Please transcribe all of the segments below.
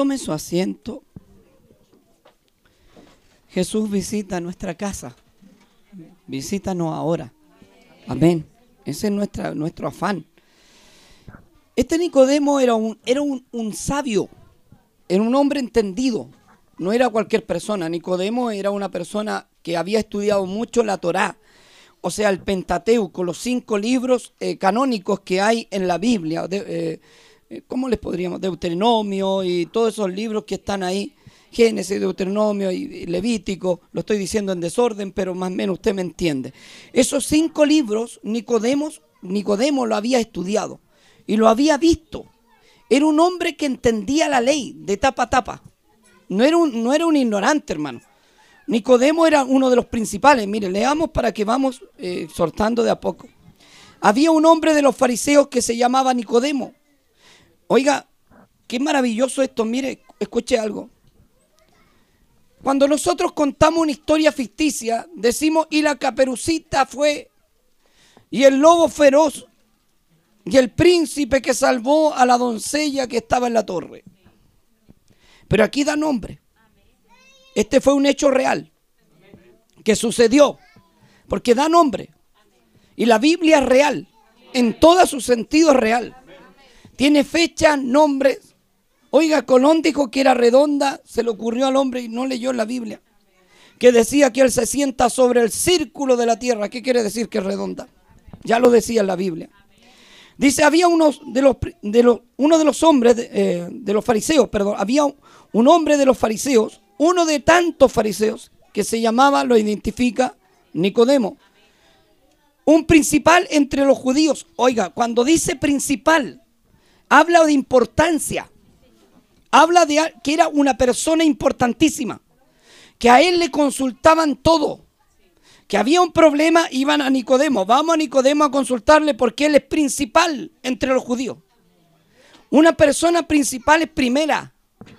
Tome su asiento. Jesús visita nuestra casa. Visítanos ahora. Amén. Ese es nuestro afán. Este Nicodemo era, un, era un, un sabio, era un hombre entendido, no era cualquier persona. Nicodemo era una persona que había estudiado mucho la Torá, o sea, el Pentateuco, los cinco libros eh, canónicos que hay en la Biblia. Eh, ¿Cómo les podríamos? Deuteronomio y todos esos libros que están ahí. Génesis, Deuteronomio y Levítico, lo estoy diciendo en desorden, pero más o menos usted me entiende. Esos cinco libros, Nicodemos, Nicodemo lo había estudiado y lo había visto. Era un hombre que entendía la ley de tapa a tapa. No era un, no era un ignorante, hermano. Nicodemo era uno de los principales. Mire, leamos para que vamos eh, soltando de a poco. Había un hombre de los fariseos que se llamaba Nicodemo. Oiga, qué maravilloso esto. Mire, escuche algo. Cuando nosotros contamos una historia ficticia, decimos, y la caperucita fue, y el lobo feroz, y el príncipe que salvó a la doncella que estaba en la torre. Pero aquí da nombre. Este fue un hecho real que sucedió, porque da nombre. Y la Biblia es real, en todo su sentido es real. Tiene fecha, nombres, Oiga, Colón dijo que era redonda, se le ocurrió al hombre y no leyó la Biblia. Que decía que él se sienta sobre el círculo de la tierra. ¿Qué quiere decir que es redonda? Ya lo decía en la Biblia. Dice, había de los, uno de los hombres eh, de los fariseos, perdón, había un hombre de los fariseos, uno de tantos fariseos, que se llamaba, lo identifica Nicodemo. Un principal entre los judíos. Oiga, cuando dice principal, habla de importancia habla de que era una persona importantísima, que a él le consultaban todo, que había un problema, iban a Nicodemo, vamos a Nicodemo a consultarle porque él es principal entre los judíos. Una persona principal es primera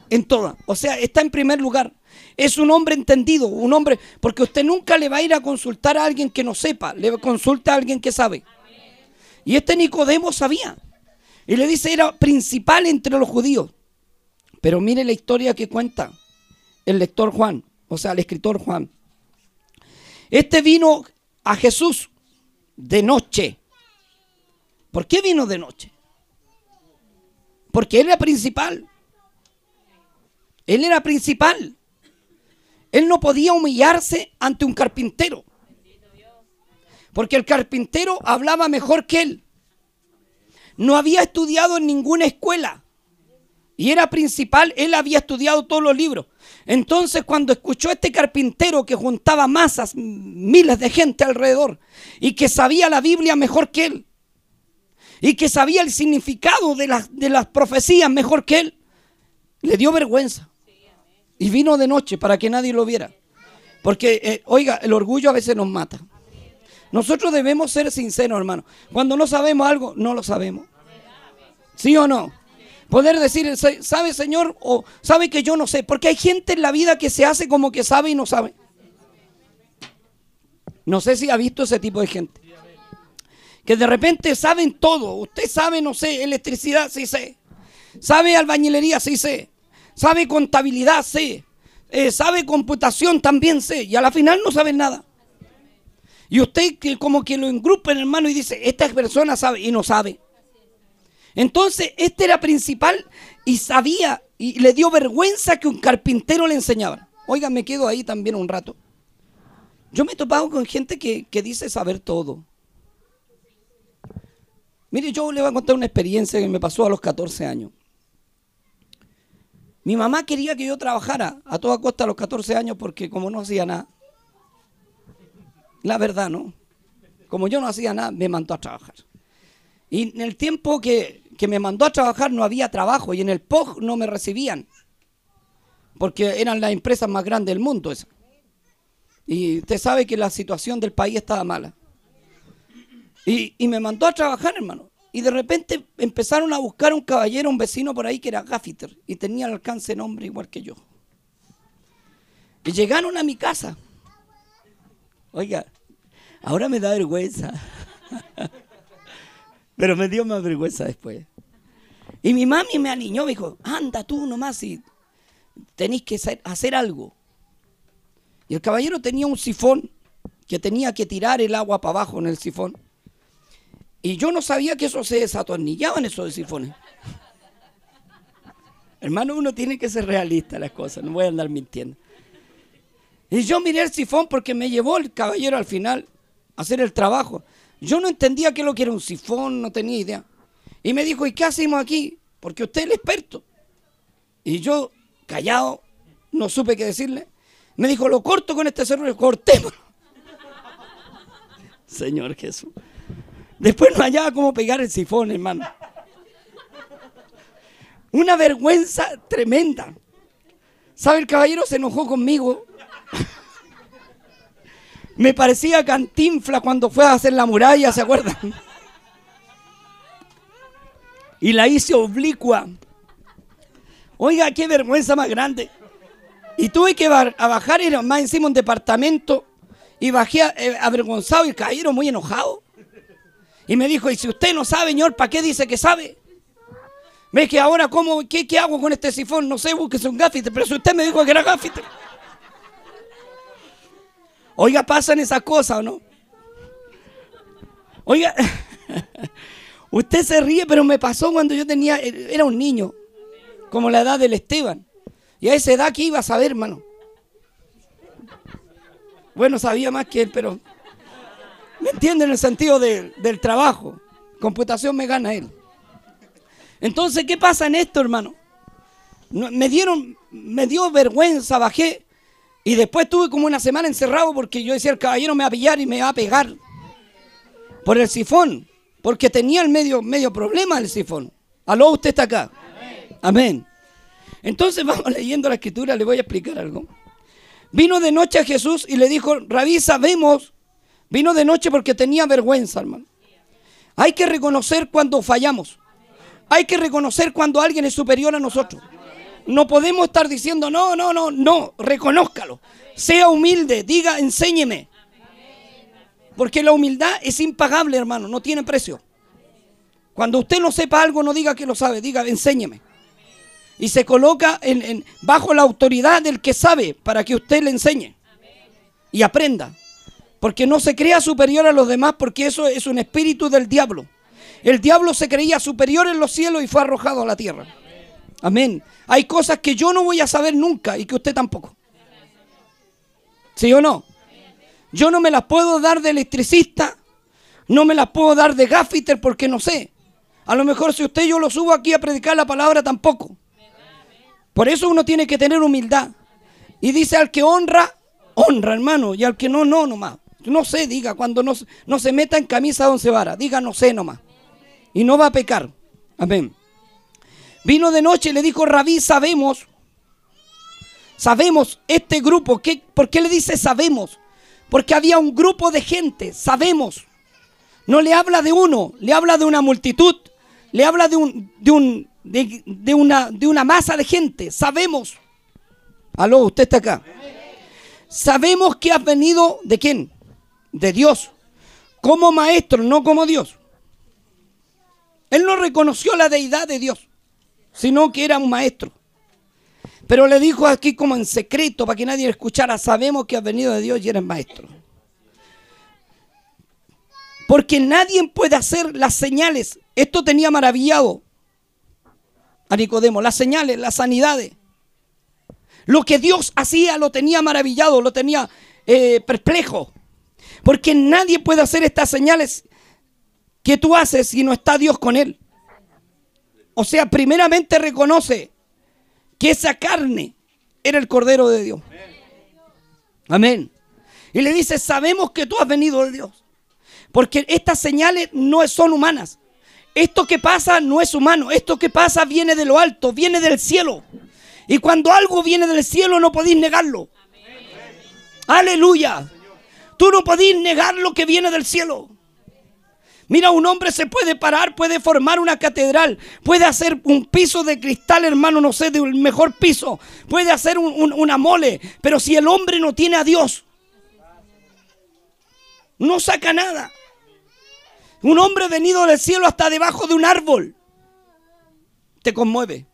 en toda, o sea, está en primer lugar. Es un hombre entendido, un hombre, porque usted nunca le va a ir a consultar a alguien que no sepa, le consulta a alguien que sabe. Y este Nicodemo sabía. Y le dice, era principal entre los judíos. Pero mire la historia que cuenta el lector Juan, o sea, el escritor Juan. Este vino a Jesús de noche. ¿Por qué vino de noche? Porque él era principal. Él era principal. Él no podía humillarse ante un carpintero. Porque el carpintero hablaba mejor que él. No había estudiado en ninguna escuela y era principal, él había estudiado todos los libros. Entonces cuando escuchó a este carpintero que juntaba masas, miles de gente alrededor, y que sabía la Biblia mejor que él, y que sabía el significado de las, de las profecías mejor que él, le dio vergüenza. Y vino de noche para que nadie lo viera. Porque, eh, oiga, el orgullo a veces nos mata. Nosotros debemos ser sinceros, hermano. Cuando no sabemos algo, no lo sabemos. ¿Sí o no? Poder decir, ¿sabe Señor? O sabe que yo no sé. Porque hay gente en la vida que se hace como que sabe y no sabe. No sé si ha visto ese tipo de gente. Que de repente saben todo. Usted sabe, no sé, electricidad, sí sé. Sabe albañilería, sí sé. Sabe contabilidad, sí. Eh, sabe computación, también sé. Y a la final no sabe nada. Y usted como que lo engrupa en hermano y dice, esta persona sabe y no sabe. Entonces, este era principal y sabía y le dio vergüenza que un carpintero le enseñaba. Oiga, me quedo ahí también un rato. Yo me he topado con gente que, dice saber todo. Mire, yo le voy a contar una experiencia que me pasó a los 14 años. Mi mamá quería que yo trabajara a toda costa a los 14 años porque como no hacía nada, la verdad, ¿no? Como yo no hacía nada, me mandó a trabajar. Y en el tiempo que, que me mandó a trabajar no había trabajo y en el POG no me recibían. Porque eran las empresas más grandes del mundo esas. Y usted sabe que la situación del país estaba mala. Y, me mandó a trabajar, hermano. Y de repente empezaron a buscar un caballero, un vecino por ahí que era Gaffiter y tenía el alcance nombre igual que yo. Y llegaron a mi casa. Oiga, ahora me da vergüenza. Pero me dio más vergüenza después. Y mi mami me aliñó, me dijo, anda tú nomás y tenéis que hacer algo. Y el caballero tenía un sifón que tenía que tirar el agua para abajo en el sifón. Y yo no sabía que eso se desatornillaba en esos sifones. Hermano, uno tiene que ser realista las cosas, no voy a andar mintiendo. Y yo miré el sifón porque me llevó el caballero al final a hacer el trabajo. Yo no entendía qué es lo que era un sifón, no tenía idea. Y me dijo, ¿y qué hacemos aquí? Porque usted es el experto. Y yo, callado, no supe qué decirle. Me dijo, lo corto con este cerro, cortémoslo. Señor Jesús. Después no hallaba cómo pegar el sifón, hermano. Una vergüenza tremenda. ¿Sabe? El caballero se enojó conmigo. Me parecía cantinfla cuando fue a hacer la muralla, ¿se acuerdan? Y la hice oblicua. Oiga, qué vergüenza más grande. Y tuve que bajar, era más encima un departamento, y bajé eh, avergonzado y caballero muy enojado. Y me dijo, y si usted no sabe, señor, ¿para qué dice que sabe? ¿Ve que ahora cómo, qué, hago con este sifón? No sé, busque un gafite, pero si usted me dijo que era gafite. Oiga, pasan esas cosas, ¿o no? Oiga, usted se ríe, pero me pasó cuando yo tenía, era un niño, como la edad del Esteban. Y a esa edad, ¿qué iba a saber, hermano? Bueno, sabía más que él, pero ¿me entiende en el sentido del trabajo? Computación me gana él. Entonces, ¿qué pasa en esto, hermano? Me dieron, me dio vergüenza, bajé y después tuve como una semana encerrado porque yo decía, el caballero me va a pillar y me va a pegar por el sifón, porque tenía el medio, medio problema el sifón. Aló, usted está acá. Amén. Entonces vamos leyendo la escritura, le voy a explicar algo. Vino de noche a Jesús y le dijo, Rabí, sabemos, vino de noche porque tenía vergüenza, hermano. Hay que reconocer cuando fallamos. Hay que reconocer cuando alguien es superior a nosotros. No podemos estar diciendo, no, no, no, no, reconózcalo. Sea humilde, diga, enséñeme. Porque la humildad es impagable, hermano, no tiene precio. Cuando usted no sepa algo, no diga que lo sabe, diga, enséñeme. Y se coloca en, bajo la autoridad del que sabe para que usted le enseñe y aprenda. Porque no se crea superior a los demás porque eso es un espíritu del diablo. El diablo se creía superior en los cielos y fue arrojado a la tierra. Amén. Hay cosas que yo no voy a saber nunca y que usted tampoco. ¿Sí o no? Yo no me las puedo dar de electricista, no me las puedo dar de gaffiter porque no sé. A lo mejor si usted yo lo subo aquí a predicar la palabra tampoco. Por eso uno tiene que tener humildad. Y dice al que honra, honra hermano, y al que no, no nomás. No sé, diga, cuando no, no se meta en camisa once varas, diga no sé nomás. Y no va a pecar. Amén. Vino de noche y le dijo, Rabí, sabemos, sabemos este grupo. ¿qué, ¿Por qué le dice sabemos? Porque había un grupo de gente, sabemos. No le habla de uno, le habla de una multitud, le habla de, un, de, un, de, una, de una masa de gente. Sabemos. Aló, usted está acá. Sabemos que has venido de quién? De Dios. Como maestro, no como Dios. Él no reconoció la deidad de Dios sino que era un maestro. Pero le dijo aquí como en secreto para que nadie le escuchara, sabemos que has venido de Dios y eres maestro. Porque nadie puede hacer las señales. Esto tenía maravillado a Nicodemo, las señales, las sanidades. Lo que Dios hacía lo tenía maravillado, lo tenía eh, perplejo. Porque nadie puede hacer estas señales que tú haces si no está Dios con él. O sea, primeramente reconoce que esa carne era el Cordero de Dios. Amén. Y le dice, sabemos que tú has venido de Dios. Porque estas señales no son humanas. Esto que pasa no es humano. Esto que pasa viene de lo alto, viene del cielo. Y cuando algo viene del cielo no podéis negarlo. Aleluya. Tú no podéis negar lo que viene del cielo. Mira, un hombre se puede parar, puede formar una catedral, puede hacer un piso de cristal, hermano, no sé, de un mejor piso, puede hacer una mole, pero si el hombre no tiene a Dios, no saca nada. Un hombre venido del cielo hasta debajo de un árbol te conmueve.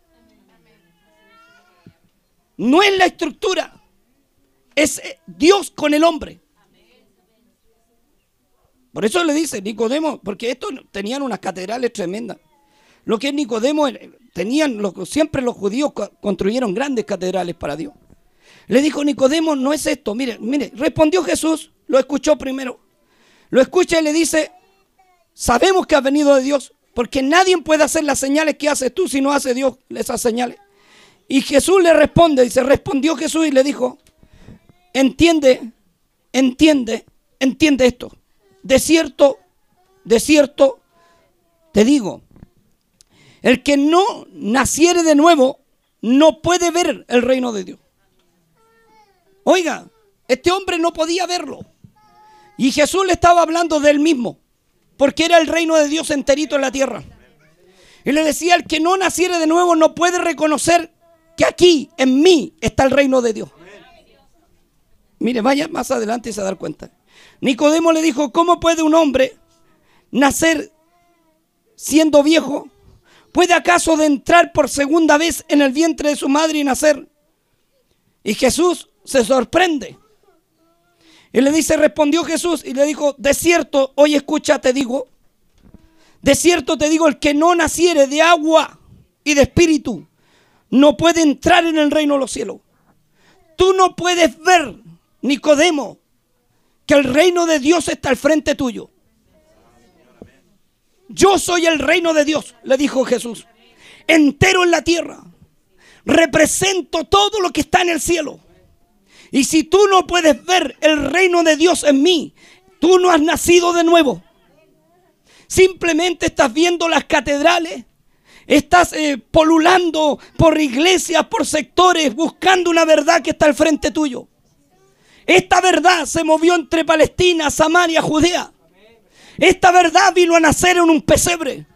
no es la estructura, es eh, Dios con el hombre. Por eso le dice Nicodemo, porque estos tenían unas catedrales tremendas. Lo que es Nicodemo, eh, tenían, siempre los judíos construyeron grandes catedrales para Dios. Le dijo Nicodemo, no es esto. Mire, mire, respondió Jesús, lo escuchó primero. Lo escucha y le dice, sabemos que ha venido de Dios, porque nadie puede hacer las señales que haces tú si no hace Dios esas señales. Y Jesús le responde, dice, respondió Jesús y le dijo, entiende, entiende, entiende esto. De cierto, de cierto, te digo, el que no naciere de nuevo no puede ver el reino de Dios. Oiga, este hombre no podía verlo. Y Jesús le estaba hablando del mismo, porque era el reino de Dios enterito en la tierra. Y le decía, el que no naciere de nuevo no puede reconocer que aquí, en mí, está el reino de Dios. Mire, vaya más adelante y se da cuenta. Nicodemo le dijo, ¿cómo puede un hombre nacer siendo viejo? ¿Puede acaso de entrar por segunda vez en el vientre de su madre y nacer? Y Jesús se sorprende. Y le dice, respondió Jesús y le dijo, de cierto, hoy escucha, te digo, de cierto te digo, el que no naciere de agua y de espíritu, no puede entrar en el reino de los cielos. Tú no puedes ver, Nicodemo, que el reino de Dios está al frente tuyo. Yo soy el reino de Dios, le dijo Jesús, entero en la tierra. Represento todo lo que está en el cielo. Y si tú no puedes ver el reino de Dios en mí, tú no has nacido de nuevo. Simplemente estás viendo las catedrales, Estás eh, polulando por iglesias, por sectores, buscando una verdad que está al frente tuyo. Esta verdad se movió entre Palestina, Samaria, Judea. Esta verdad vino a nacer en un pesebre.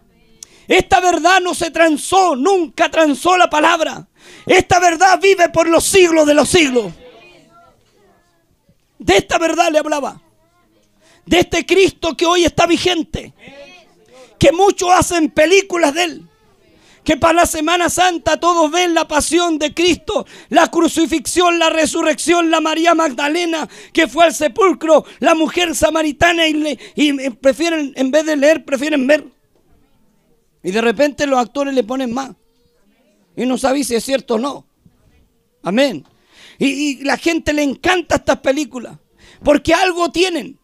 Esta verdad no se transó, nunca transó la palabra. Esta verdad vive por los siglos de los siglos. De esta verdad le hablaba. De este Cristo que hoy está vigente. Que muchos hacen películas de él que para la Semana Santa todos ven la pasión de Cristo, la crucifixión, la resurrección, la María Magdalena que fue al sepulcro, la mujer samaritana y, y prefieren, en vez de leer, prefieren ver. Y de repente los actores le ponen más. Y no saben si es cierto o no. Amén. Y la gente le encanta estas películas. Porque algo tienen.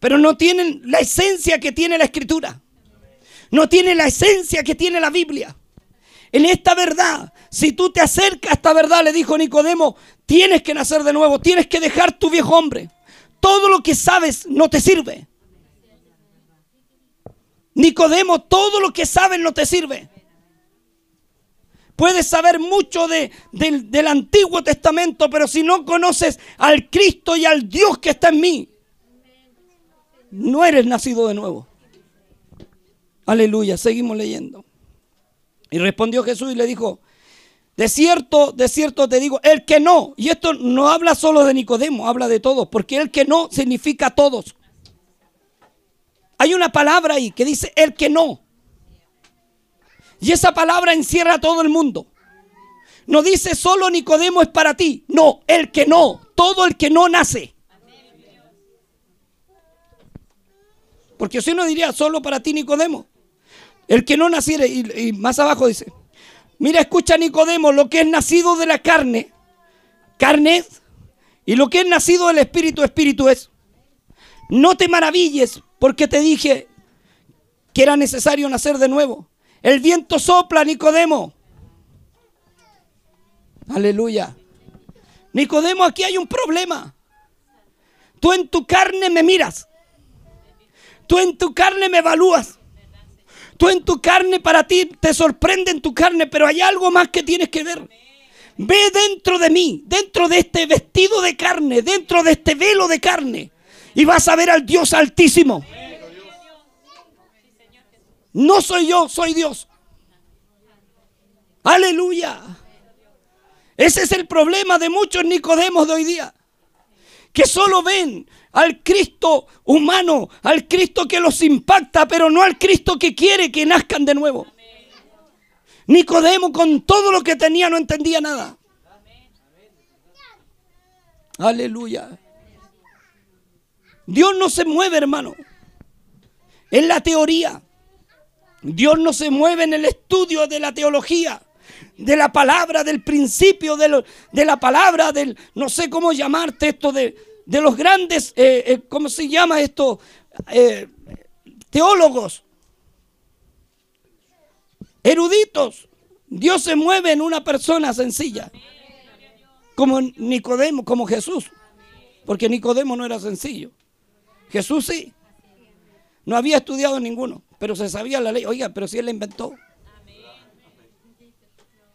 Pero no tienen la esencia que tiene la escritura no tiene la esencia que tiene la Biblia. En esta verdad, si tú te acercas a esta verdad, le dijo Nicodemo, tienes que nacer de nuevo, tienes que dejar tu viejo hombre. Todo lo que sabes no te sirve. Nicodemo, todo lo que sabes no te sirve. Puedes saber mucho de, del, del Antiguo Testamento, pero si no conoces al Cristo y al Dios que está en mí, no eres nacido de nuevo. Aleluya, seguimos leyendo. Y respondió Jesús y le dijo, de cierto, de cierto te digo, el que no, y esto no habla solo de Nicodemo, habla de todos, porque el que no significa todos. Hay una palabra ahí que dice el que no. Y esa palabra encierra a todo el mundo. No dice solo Nicodemo es para ti. No, el que no, todo el que no nace. Porque si no diría solo para ti Nicodemo. El que no naciere, y, más abajo dice, mira, escucha Nicodemo, lo que es nacido de la carne, carne es, y lo que es nacido del espíritu, espíritu es. No te maravilles porque te dije que era necesario nacer de nuevo. El viento sopla, Nicodemo. Aleluya. Nicodemo, aquí hay un problema. Tú en tu carne me miras. Tú en tu carne me evalúas. Tú en tu carne, para ti te sorprende en tu carne, pero hay algo más que tienes que ver. Ve dentro de mí, dentro de este vestido de carne, dentro de este velo de carne, y vas a ver al Dios altísimo. No soy yo, soy Dios. Aleluya. Ese es el problema de muchos Nicodemos de hoy día. Que solo ven al Cristo humano, al Cristo que los impacta, pero no al Cristo que quiere que nazcan de nuevo. Nicodemo con todo lo que tenía no entendía nada. Aleluya. Dios no se mueve, hermano, en la teoría. Dios no se mueve en el estudio de la teología, de la palabra, del principio de, la palabra, del, no sé cómo llamarte esto, de, los grandes, eh, eh, ¿cómo se llama esto? Eh, teólogos, eruditos. Dios se mueve en una persona sencilla, como Nicodemo, como Jesús, porque Nicodemo no era sencillo. Jesús sí. No había estudiado ninguno, pero se sabía la ley. Oiga, pero si él la inventó.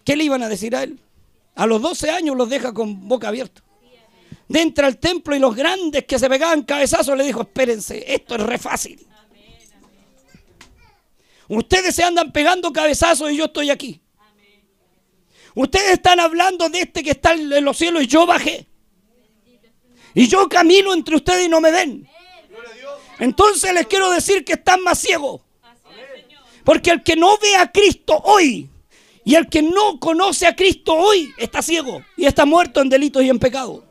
¿Qué le iban a decir a él? A los 12 años los deja con boca abierta. Dentro al templo y los grandes que se pegaban cabezazos le dijo, espérense, esto es re fácil. Ustedes se andan pegando cabezazos y yo estoy aquí. Ustedes están hablando de este que está en los cielos y yo bajé. Y yo camino entre ustedes y no me ven. Entonces les quiero decir que están más ciegos. Porque el que no ve a Cristo hoy y el que no conoce a Cristo hoy está ciego y está muerto en delitos y en pecado.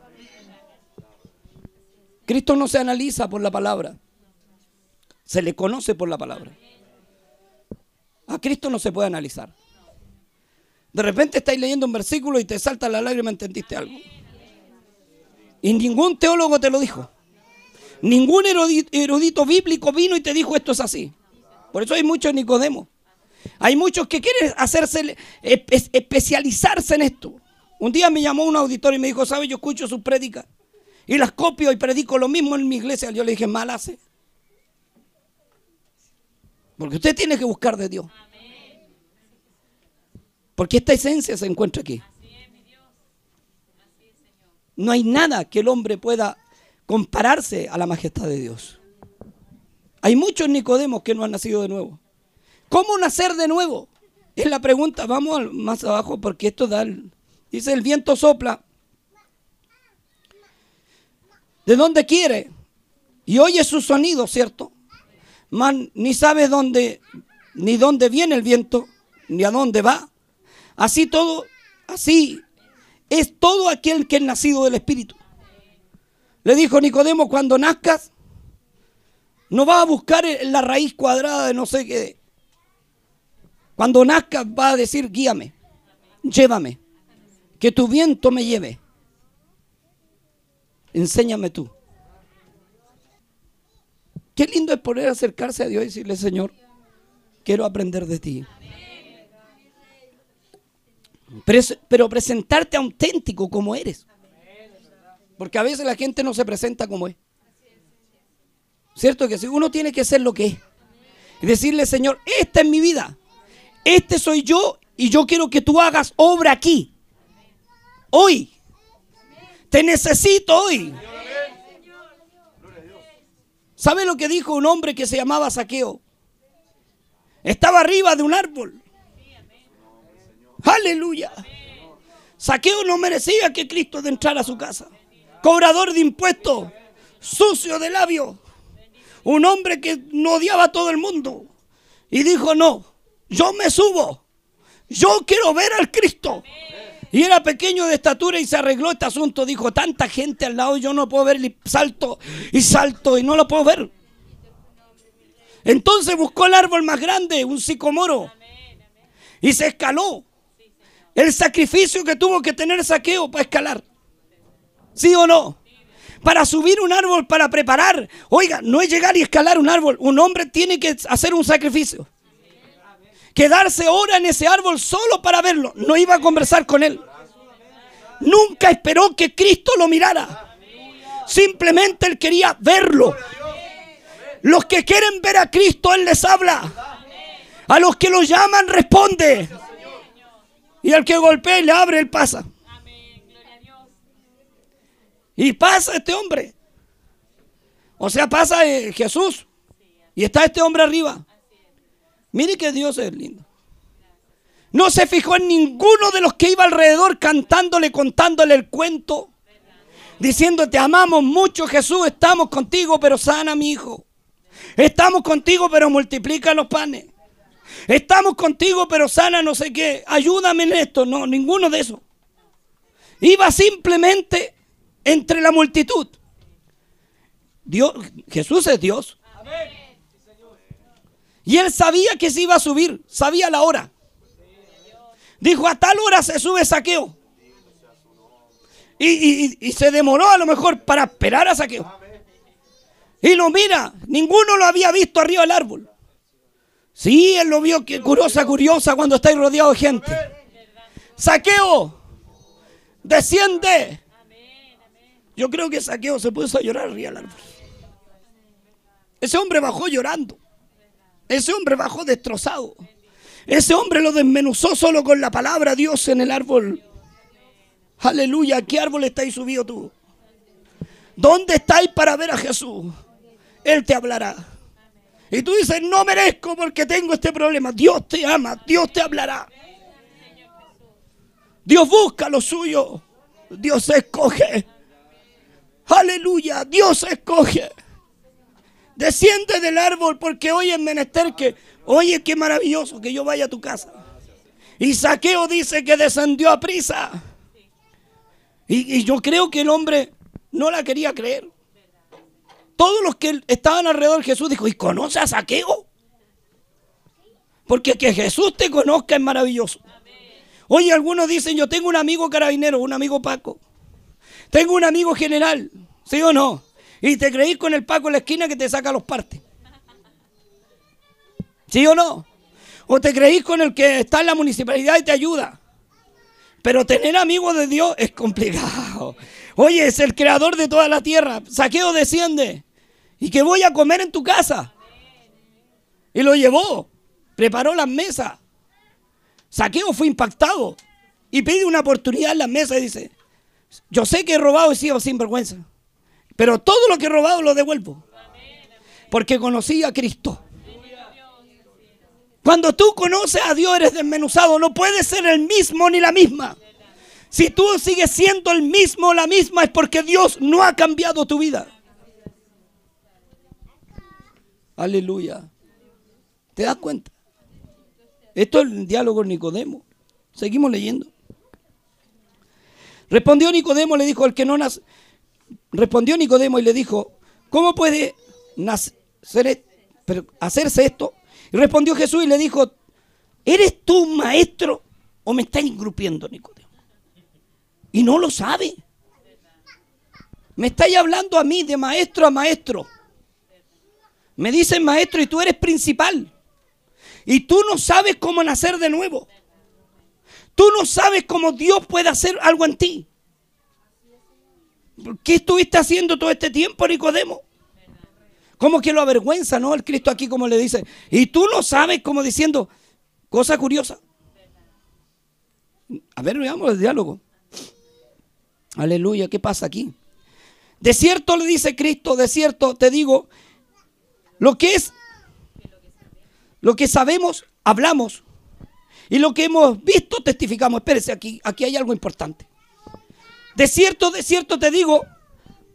Cristo no se analiza por la palabra, se le conoce por la palabra. A Cristo no se puede analizar. De repente estáis leyendo un versículo y te salta la lágrima, entendiste algo. Y ningún teólogo te lo dijo. Ningún erudito, bíblico vino y te dijo esto es así. Por eso hay muchos Nicodemos. Hay muchos que quieren hacerse, especializarse en esto. Un día me llamó un auditor y me dijo, ¿sabe? Yo escucho sus prédicas y las copio y predico lo mismo en mi iglesia. Yo le dije, mal hace. Porque usted tiene que buscar de Dios. Porque esta esencia se encuentra aquí. No hay nada que el hombre pueda compararse a la majestad de Dios. Hay muchos Nicodemos que no han nacido de nuevo. ¿Cómo nacer de nuevo? Es la pregunta. Vamos más abajo porque esto da... dice, el viento sopla. ¿De dónde quiere? Y oye su sonido, ¿cierto? Man, ni sabe dónde, ni dónde viene el viento, ni a dónde va. Así todo, así es todo aquel que es nacido del Espíritu. Le dijo Nicodemo, cuando nazcas, no vas a buscar la raíz cuadrada de no sé qué. Cuando nazcas vas a decir, guíame, llévame, que tu viento me lleve. Enséñame tú. Qué lindo es poder acercarse a Dios y decirle, Señor, quiero aprender de ti. Pero, presentarte auténtico como eres. Porque a veces la gente no se presenta como es. ¿Cierto que si uno tiene que ser lo que es? Y decirle, Señor, esta es mi vida. Este soy yo y yo quiero que tú hagas obra aquí. Hoy. Te necesito hoy. ¿Sabe lo que dijo un hombre que se llamaba Saqueo? Estaba arriba de un árbol. Aleluya. Saqueo no merecía que Cristo entrara a su casa cobrador de impuestos, sucio de labios, un hombre que no odiaba a todo el mundo. Y dijo, no, yo me subo, yo quiero ver al Cristo. Y era pequeño de estatura y se arregló este asunto. Dijo, tanta gente al lado, yo no puedo ver, y salto y salto y no lo puedo ver. Entonces buscó el árbol más grande, un sicomoro, y se escaló. El sacrificio que tuvo que tener saqueo para escalar. ¿Sí o no? Para subir un árbol, para preparar. Oiga, no es llegar y escalar un árbol. Un hombre tiene que hacer un sacrificio. Quedarse hora en ese árbol solo para verlo. No iba a conversar con él. Nunca esperó que Cristo lo mirara. Simplemente él quería verlo. Los que quieren ver a Cristo, Él les habla. A los que lo llaman, responde. Y al que golpea y le abre, Él pasa. Y pasa este hombre. O sea, pasa eh, Jesús. Y está este hombre arriba. Mire que Dios es lindo. No se fijó en ninguno de los que iba alrededor cantándole, contándole el cuento. Diciendo, te amamos mucho Jesús, estamos contigo, pero sana mi hijo. Estamos contigo, pero multiplica los panes. Estamos contigo, pero sana no sé qué. Ayúdame en esto. No, ninguno de eso. Iba simplemente entre la multitud. Dios, Jesús es Dios. Y él sabía que se iba a subir, sabía la hora. Dijo, a tal hora se sube saqueo. Y, se demoró a lo mejor para esperar a saqueo. Y lo mira, ninguno lo había visto arriba del árbol. Sí, él lo vio que curiosa, curiosa cuando está rodeado de gente. Saqueo, desciende. Yo creo que Saqueo se puso a llorar arriba del árbol. Ese hombre bajó llorando. Ese hombre bajó destrozado. Ese hombre lo desmenuzó solo con la palabra Dios en el árbol. Aleluya, ¿qué árbol estáis subido tú? ¿Dónde estáis para ver a Jesús? Él te hablará. Y tú dices, no merezco porque tengo este problema. Dios te ama, Dios te hablará. Dios busca lo suyo. Dios escoge. Aleluya, Dios escoge. Desciende del árbol porque hoy es menester que, oye, qué maravilloso que yo vaya a tu casa. Y Saqueo dice que descendió a prisa. Y, yo creo que el hombre no la quería creer. Todos los que estaban alrededor de Jesús dijo, ¿y conoce a Saqueo? Porque que Jesús te conozca es maravilloso. Oye, algunos dicen, yo tengo un amigo carabinero, un amigo Paco. Tengo un amigo general, ¿sí o no? Y te creís con el Paco en la esquina que te saca los partes. ¿Sí o no? O te creís con el que está en la municipalidad y te ayuda. Pero tener amigos de Dios es complicado. Oye, es el creador de toda la tierra. Saqueo desciende. Y que voy a comer en tu casa. Y lo llevó. Preparó las mesas. Saqueo fue impactado. Y pide una oportunidad en la mesa y dice, yo sé que he robado y sin vergüenza. Pero todo lo que he robado lo devuelvo. Porque conocí a Cristo. Cuando tú conoces a Dios eres desmenuzado. No puedes ser el mismo ni la misma. Si tú sigues siendo el mismo la misma es porque Dios no ha cambiado tu vida. Aleluya. ¿Te das cuenta? Esto es el diálogo Nicodemo. Seguimos leyendo. Respondió Nicodemo, le dijo, el que no nace, respondió Nicodemo y le dijo, ¿cómo puede nacer, hacerse esto? Y respondió Jesús y le dijo, ¿eres tú maestro o me estás ingrupiendo, Nicodemo? Y no lo sabe. Me estáis hablando a mí de maestro a maestro. Me dicen maestro y tú eres principal. Y tú no sabes cómo nacer de nuevo. Tú no sabes cómo Dios puede hacer algo en ti. ¿Qué estuviste haciendo todo este tiempo, Nicodemo? Como que lo avergüenza, ¿no? El Cristo aquí como le dice. Y tú no sabes, como diciendo, cosa curiosa. A ver, veamos el diálogo. Aleluya, ¿qué pasa aquí? De cierto le dice Cristo, de cierto te digo, lo que es, lo que sabemos, hablamos. Y lo que hemos visto, testificamos. Espérese, aquí, aquí hay algo importante. De cierto, de cierto te digo,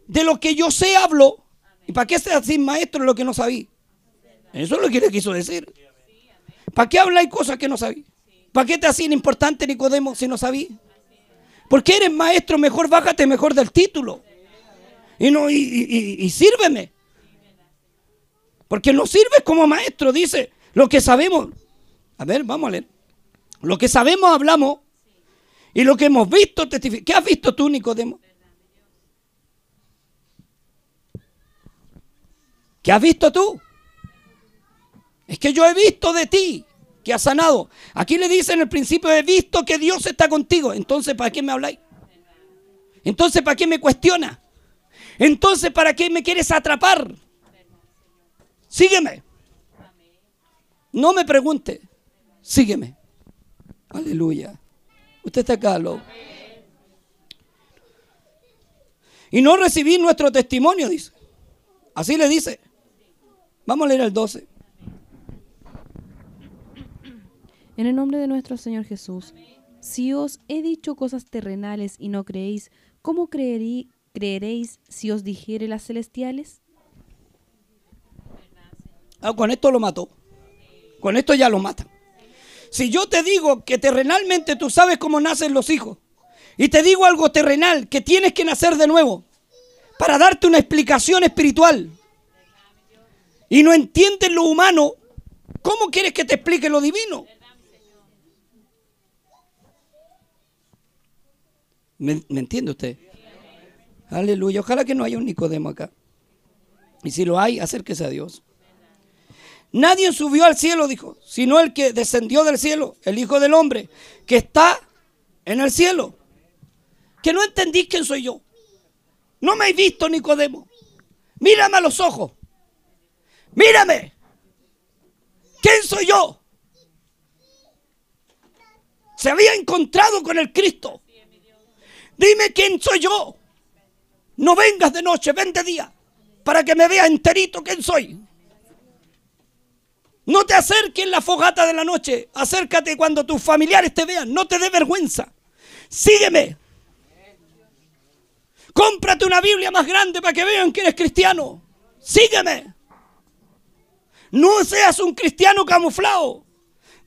de lo que yo sé hablo. ¿Y para qué seas sin maestro lo que no sabí? Eso es lo que le quiso decir. ¿Para qué habláis cosas que no sabí? ¿Para qué te hacían importante Nicodemo si no sabí? Porque eres maestro, mejor bájate mejor del título. Y, no, y, y, y sírveme. Porque no sirves como maestro, dice. Lo que sabemos. A ver, vamos a leer. Lo que sabemos hablamos y lo que hemos visto. ¿Qué has visto tú, Nicodemo? ¿Qué has visto tú? Es que yo he visto de ti que has sanado. Aquí le dice en el principio, he visto que Dios está contigo. Entonces, ¿para qué me habláis? Entonces, ¿para qué me cuestiona? Entonces, ¿para qué me quieres atrapar? Sígueme. No me pregunte, sígueme. Aleluya. Usted está acá, loco. Y no recibí nuestro testimonio, dice. Así le dice. Vamos a leer el 12. En el nombre de nuestro Señor Jesús, si os he dicho cosas terrenales y no creéis, ¿cómo creeréis si os dijere las celestiales? Ah, con esto lo mató. Con esto ya lo mata. Si yo te digo que terrenalmente tú sabes cómo nacen los hijos, Y te digo algo terrenal, que tienes que nacer de nuevo para darte una explicación espiritual. Y no entiendes lo humano, ¿cómo quieres que te explique lo divino? ¿Me, entiende usted? Aleluya. Ojalá que no haya un Nicodemo acá. Y si lo hay, acérquese a Dios. Nadie subió al cielo, dijo, sino el que descendió del cielo, el Hijo del Hombre, que está en el cielo. Que no entendís quién soy yo. No me he visto, Nicodemo. Mírame a los ojos. Mírame. ¿Quién soy yo? Se había encontrado con el Cristo. Dime quién soy yo. No vengas de noche, ven de día, para que me veas enterito quién soy. No te acerques en la fogata de la noche, acércate cuando tus familiares te vean, no te dé vergüenza. Sígueme. Cómprate una Biblia más grande para que vean que eres cristiano. Sígueme. No seas un cristiano camuflado.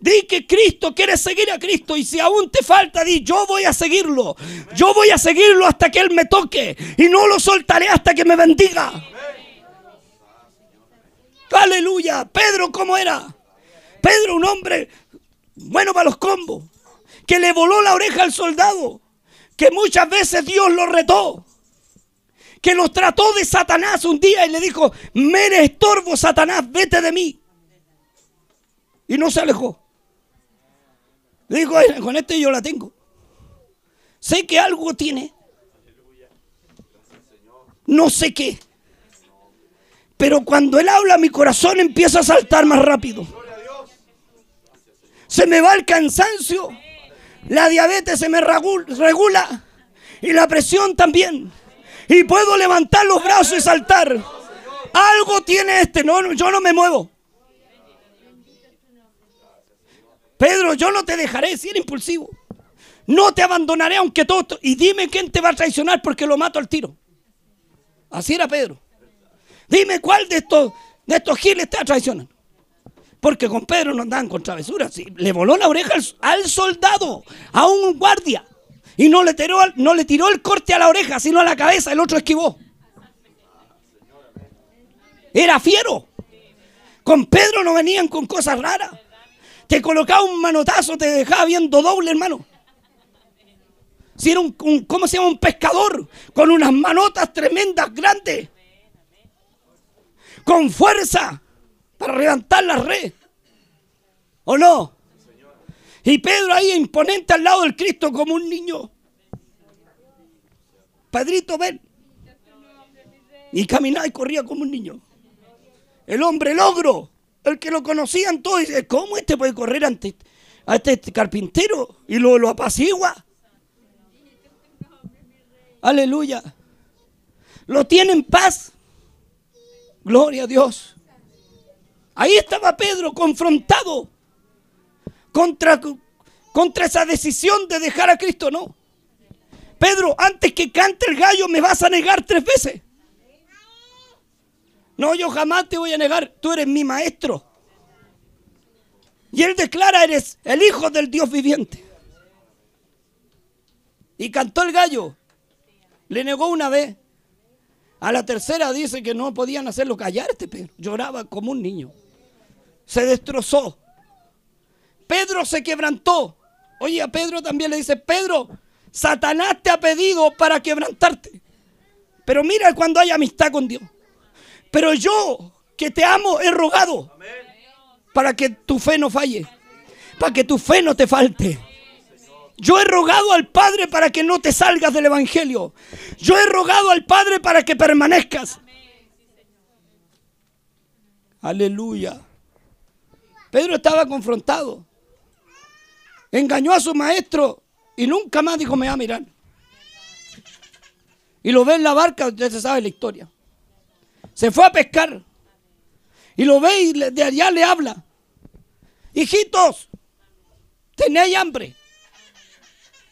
Di que Cristo quiere seguir a Cristo y si aún te falta, di yo voy a seguirlo. Yo voy a seguirlo hasta que Él me toque y no lo soltaré hasta que me bendiga. Pedro, ¿cómo era? Pedro, un hombre bueno para los combos, que le voló la oreja al soldado, que muchas veces Dios lo retó, que los trató de Satanás un día y le dijo, me estorbo, Satanás, vete de mí. Y no se alejó. Le dijo, con este yo la tengo. Sé que algo tiene. No sé qué. Pero cuando Él habla, mi corazón empieza a saltar más rápido. Se me va el cansancio. La diabetes se me regula. Y la presión también. Y puedo levantar los brazos y saltar. Algo tiene este. No, yo no me muevo. Pedro, yo no te dejaré si eres impulsivo. No te abandonaré aunque todo... Y dime quién te va a traicionar porque lo mato al tiro. Así era Pedro. Dime cuál de estos, de estos giles te traicionan. Porque con Pedro no andaban con travesuras. Le voló la oreja al, soldado, a un guardia. Y no le, tiró, no le tiró el corte a la oreja, sino a la cabeza. El otro esquivó. Era fiero. Con Pedro no venían con cosas raras te colocaba un manotazo, te dejaba viendo doble, hermano. Si era un, ¿cómo se llama? Un pescador con unas manotas tremendas, grandes. Con fuerza para levantar la red. ¿O no? Y Pedro ahí imponente al lado del Cristo como un niño. Padrito, ven. Y caminaba y corría como un niño. El hombre logro el que lo conocían todos, dice, ¿cómo este puede correr ante a este carpintero? Y lo, lo apacigua. Aleluya. Lo tiene en paz. Gloria a Dios. Ahí estaba Pedro confrontado contra, contra esa decisión de dejar a Cristo, no. Pedro, antes que cante el gallo me vas a negar tres veces. No, yo jamás te voy a negar, tú eres mi maestro. Y él declara, eres el hijo del Dios viviente. Y cantó el gallo. Le negó una vez. A la tercera dice que no podían hacerlo callar este Pedro. Lloraba como un niño. Se destrozó. Pedro se quebrantó. Oye, a Pedro también le dice, Pedro, Satanás te ha pedido para quebrantarte. Pero mira cuando hay amistad con Dios. Pero yo, que te amo, he rogado para que tu fe no falle, para que tu fe no te falte. Yo he rogado al Padre para que no te salgas del Evangelio. Yo he rogado al Padre para que permanezcas. Aleluya. Pedro estaba confrontado. Engañó a su maestro y nunca más dijo, me va a mirar. Y lo ve en la barca, ya se sabe la historia. Se fue a pescar. Y lo ve y de allá le habla. Hijitos, tenéis hambre.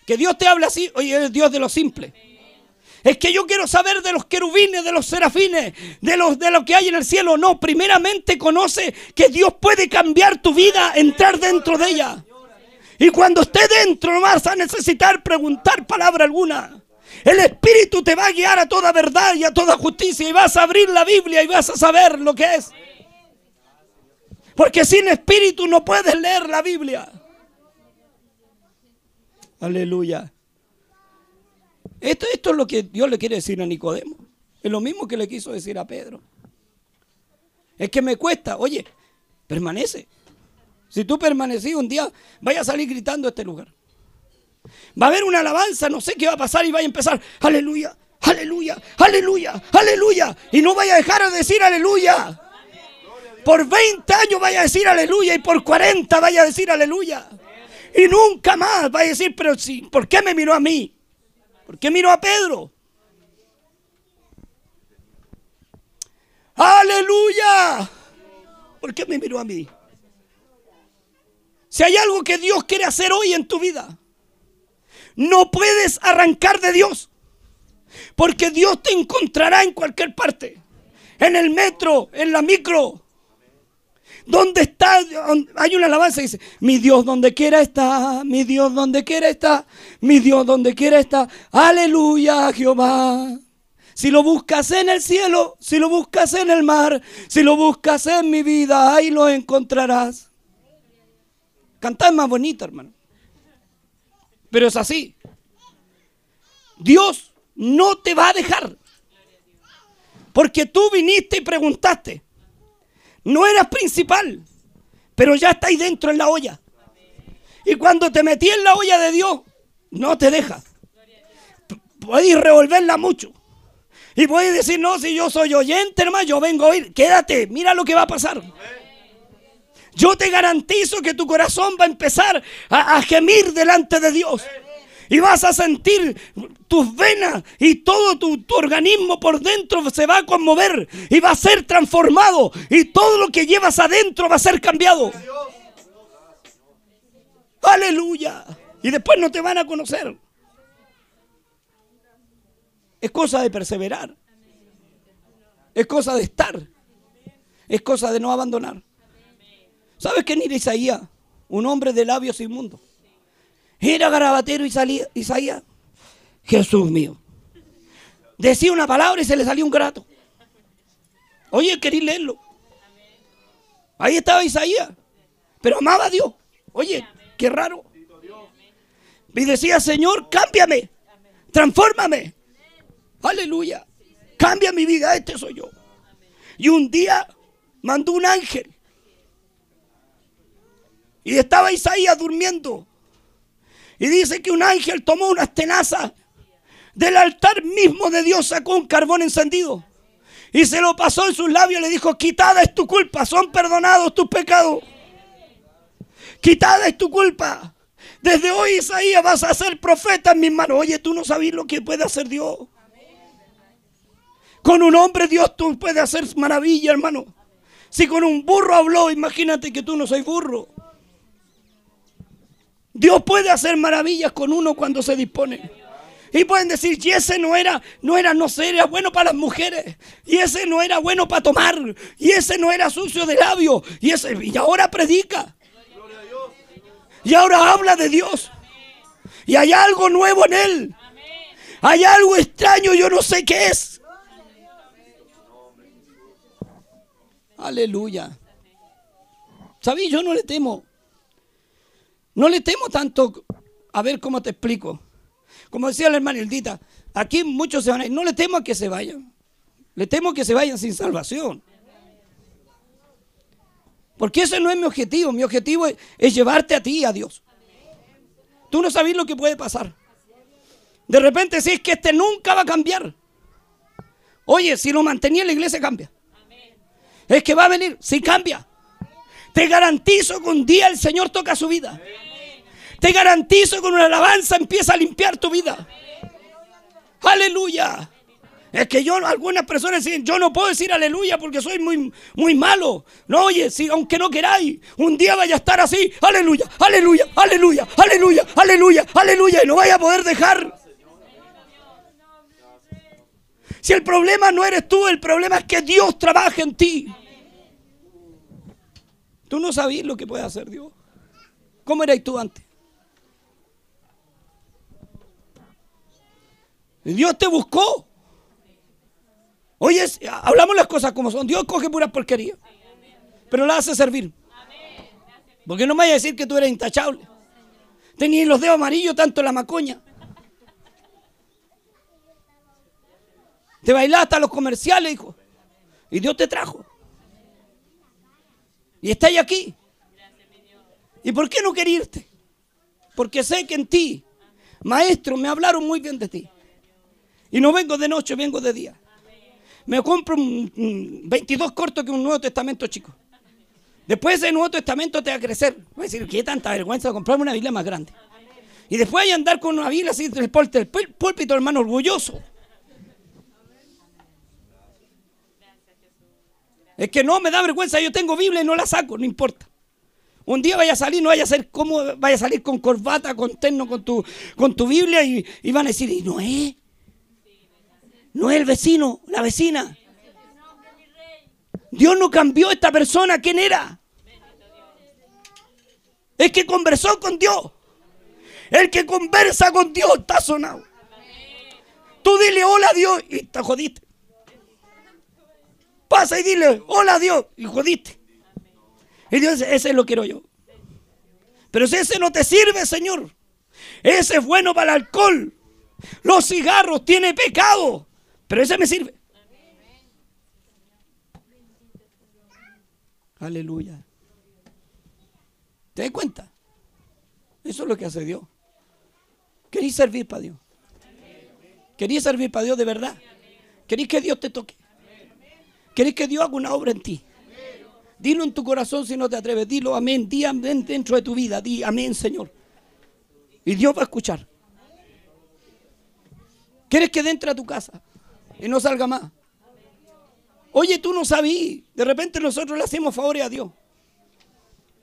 Que Dios te habla así. Oye, es Dios de lo simple. Es que yo quiero saber de los querubines, de los serafines, de, los, de lo que hay en el cielo. No, primeramente conoce que Dios puede cambiar tu vida, entrar dentro de ella. Y cuando esté dentro no vas a necesitar preguntar palabra alguna. El Espíritu te va a guiar a toda verdad y a toda justicia y vas a abrir la Biblia y vas a saber lo que es. Porque sin Espíritu no puedes leer la Biblia. Aleluya. Esto, esto es lo que Dios le quiere decir a Nicodemo. Es lo mismo que le quiso decir a Pedro. Es que me cuesta. Oye, permanece. Si tú permanecí un día, vaya a salir gritando a este lugar. Va a haber una alabanza, no sé qué va a pasar y vaya a empezar, aleluya, aleluya, aleluya, aleluya. Y no vaya a dejar de decir aleluya. Por 20 años vaya a decir aleluya y por 40 vaya a decir aleluya. Y nunca más vaya a decir, pero sí, ¿por qué me miró a mí? ¿Por qué miró a Pedro? Aleluya. ¿Por qué me miró a mí? Si hay algo que Dios quiere hacer hoy en tu vida, no puedes arrancar de Dios. Porque Dios te encontrará en cualquier parte. En el metro, en la micro. ¿Dónde está? Hay una alabanza que dice, mi Dios donde quiera está, mi Dios donde quiera está, mi Dios donde quiera está. Aleluya, Jehová. Si lo buscas en el cielo, si lo buscas en el mar, si lo buscas en mi vida, ahí lo encontrarás. Cantar más bonito, hermano. Pero es así. Dios no te va a dejar. Porque tú viniste y preguntaste. No eras principal, pero ya estáis dentro en la olla. Y cuando te metí en la olla de Dios, no te deja. Podéis revolverla mucho. Y podéis decir, no, si yo soy oyente, hermano, yo vengo a oír. Quédate, mira lo que va a pasar. Yo te garantizo que tu corazón va a empezar a, gemir delante de Dios. Y vas a sentir tus venas y todo tu, organismo por dentro se va a conmover y va a ser transformado. Y todo lo que llevas adentro va a ser cambiado. Aleluya. Y después no te van a conocer. Es cosa de perseverar. Es cosa de estar. Es cosa de no abandonar. ¿Sabes quién era Isaías? Un hombre de labios inmundos. Era garabatero Isaías. Jesús mío. Decía una palabra y se le salió un grato. Oye, querí leerlo. Ahí estaba Isaías. Pero amaba a Dios. Oye, qué raro. Y decía, Señor, cámbiame. Transfórmame. Aleluya. Cambia mi vida. Este soy yo. Y un día mandó un ángel y estaba Isaías durmiendo. Y dice que un ángel tomó unas tenazas del altar mismo de Dios, sacó un carbón encendido. Y se lo pasó en sus labios le dijo, quitada es tu culpa, son perdonados tus pecados. Quitada es tu culpa. Desde hoy, Isaías, vas a ser profeta en mis manos. Oye, tú no sabes lo que puede hacer Dios. Con un hombre Dios tú puedes hacer maravilla, hermano. Si con un burro habló, imagínate que tú no soy burro. Dios puede hacer maravillas con uno cuando se dispone. Y pueden decir, y ese no era, no era, no sé, era bueno para las mujeres. Y ese no era bueno para tomar. Y ese no era sucio de labio. Y ese, y ahora predica. Y ahora habla de Dios. Y hay algo nuevo en él. Hay algo extraño, yo no sé qué es. Aleluya. ¿Sabéis? Yo no le temo. No le temo tanto, a ver cómo te explico. Como decía la hermana Hildita, aquí muchos se van a ir. No le temo a que se vayan. Le temo que se vayan sin salvación. Porque ese no es mi objetivo. Mi objetivo es, llevarte a ti, a Dios. Tú no sabes lo que puede pasar. De repente si es que este nunca va a cambiar. Oye, si lo mantenía en la iglesia cambia. Es que va a venir, si cambia. Te garantizo que un día el Señor toca su vida. Te garantizo que con una alabanza empieza a limpiar tu vida. Aleluya. Es que yo, algunas personas dicen, yo no puedo decir aleluya porque soy muy, muy malo. No, oye, si, aunque no queráis, un día vaya a estar así, aleluya, aleluya, aleluya, aleluya, aleluya, aleluya, y no vaya a poder dejar. Si el problema no eres tú, el problema es que Dios trabaja en ti. Tú no sabías lo que puede hacer Dios. ¿Cómo eras tú antes? Dios te buscó. Oye, hablamos las cosas como son. Dios coge pura porquería. Pero la hace servir. Porque no me vaya a decir que tú eres intachable. Tenías los dedos amarillos tanto la macoña. Te bailaste hasta los comerciales, hijo. Y Dios te trajo. Y estáis aquí. ¿Y por qué no quería irte? Porque sé que en ti, maestro, me hablaron muy bien de ti. Y no vengo de noche, vengo de día. Me compro un, 22 cortos que un Nuevo Testamento chico. Después ese Nuevo Testamento te va a crecer. Voy a decir, qué tanta vergüenza comprarme una Biblia más grande. Y después hay andar con una Biblia así el púlpito, hermano, orgulloso. Es que no me da vergüenza, yo tengo Biblia y no la saco, no importa. Un día vaya a salir, no vaya a ser como vaya a salir con corbata, con terno, con tu, con tu Biblia y van a decir, y no es. No es el vecino, la vecina. Dios no cambió a esta persona, ¿quién era? Es que conversó con Dios. El que conversa con Dios está sonado. Tú dile hola a Dios y te jodiste. Pasa y dile hola a Dios y jodiste. Y Dios ese lo quiero yo. Pero si ese no te sirve, Señor. Ese es bueno para el alcohol. Los cigarros tiene pecado. Pero ese me sirve. Aleluya. ¿Te das cuenta? Eso es lo que hace Dios. ¿Queréis servir para Dios? ¿Queréis servir para Dios de verdad? ¿Queréis que Dios te toque? ¿Queréis que Dios haga una obra en ti? Dilo en tu corazón si no te atreves. Dilo amén. Di amén dentro de tu vida. Di amén, Señor. Y Dios va a escuchar. ¿Quieres que entre a tu casa y no salga más? Oye, tú no sabías. De repente nosotros le hacemos favores a Dios.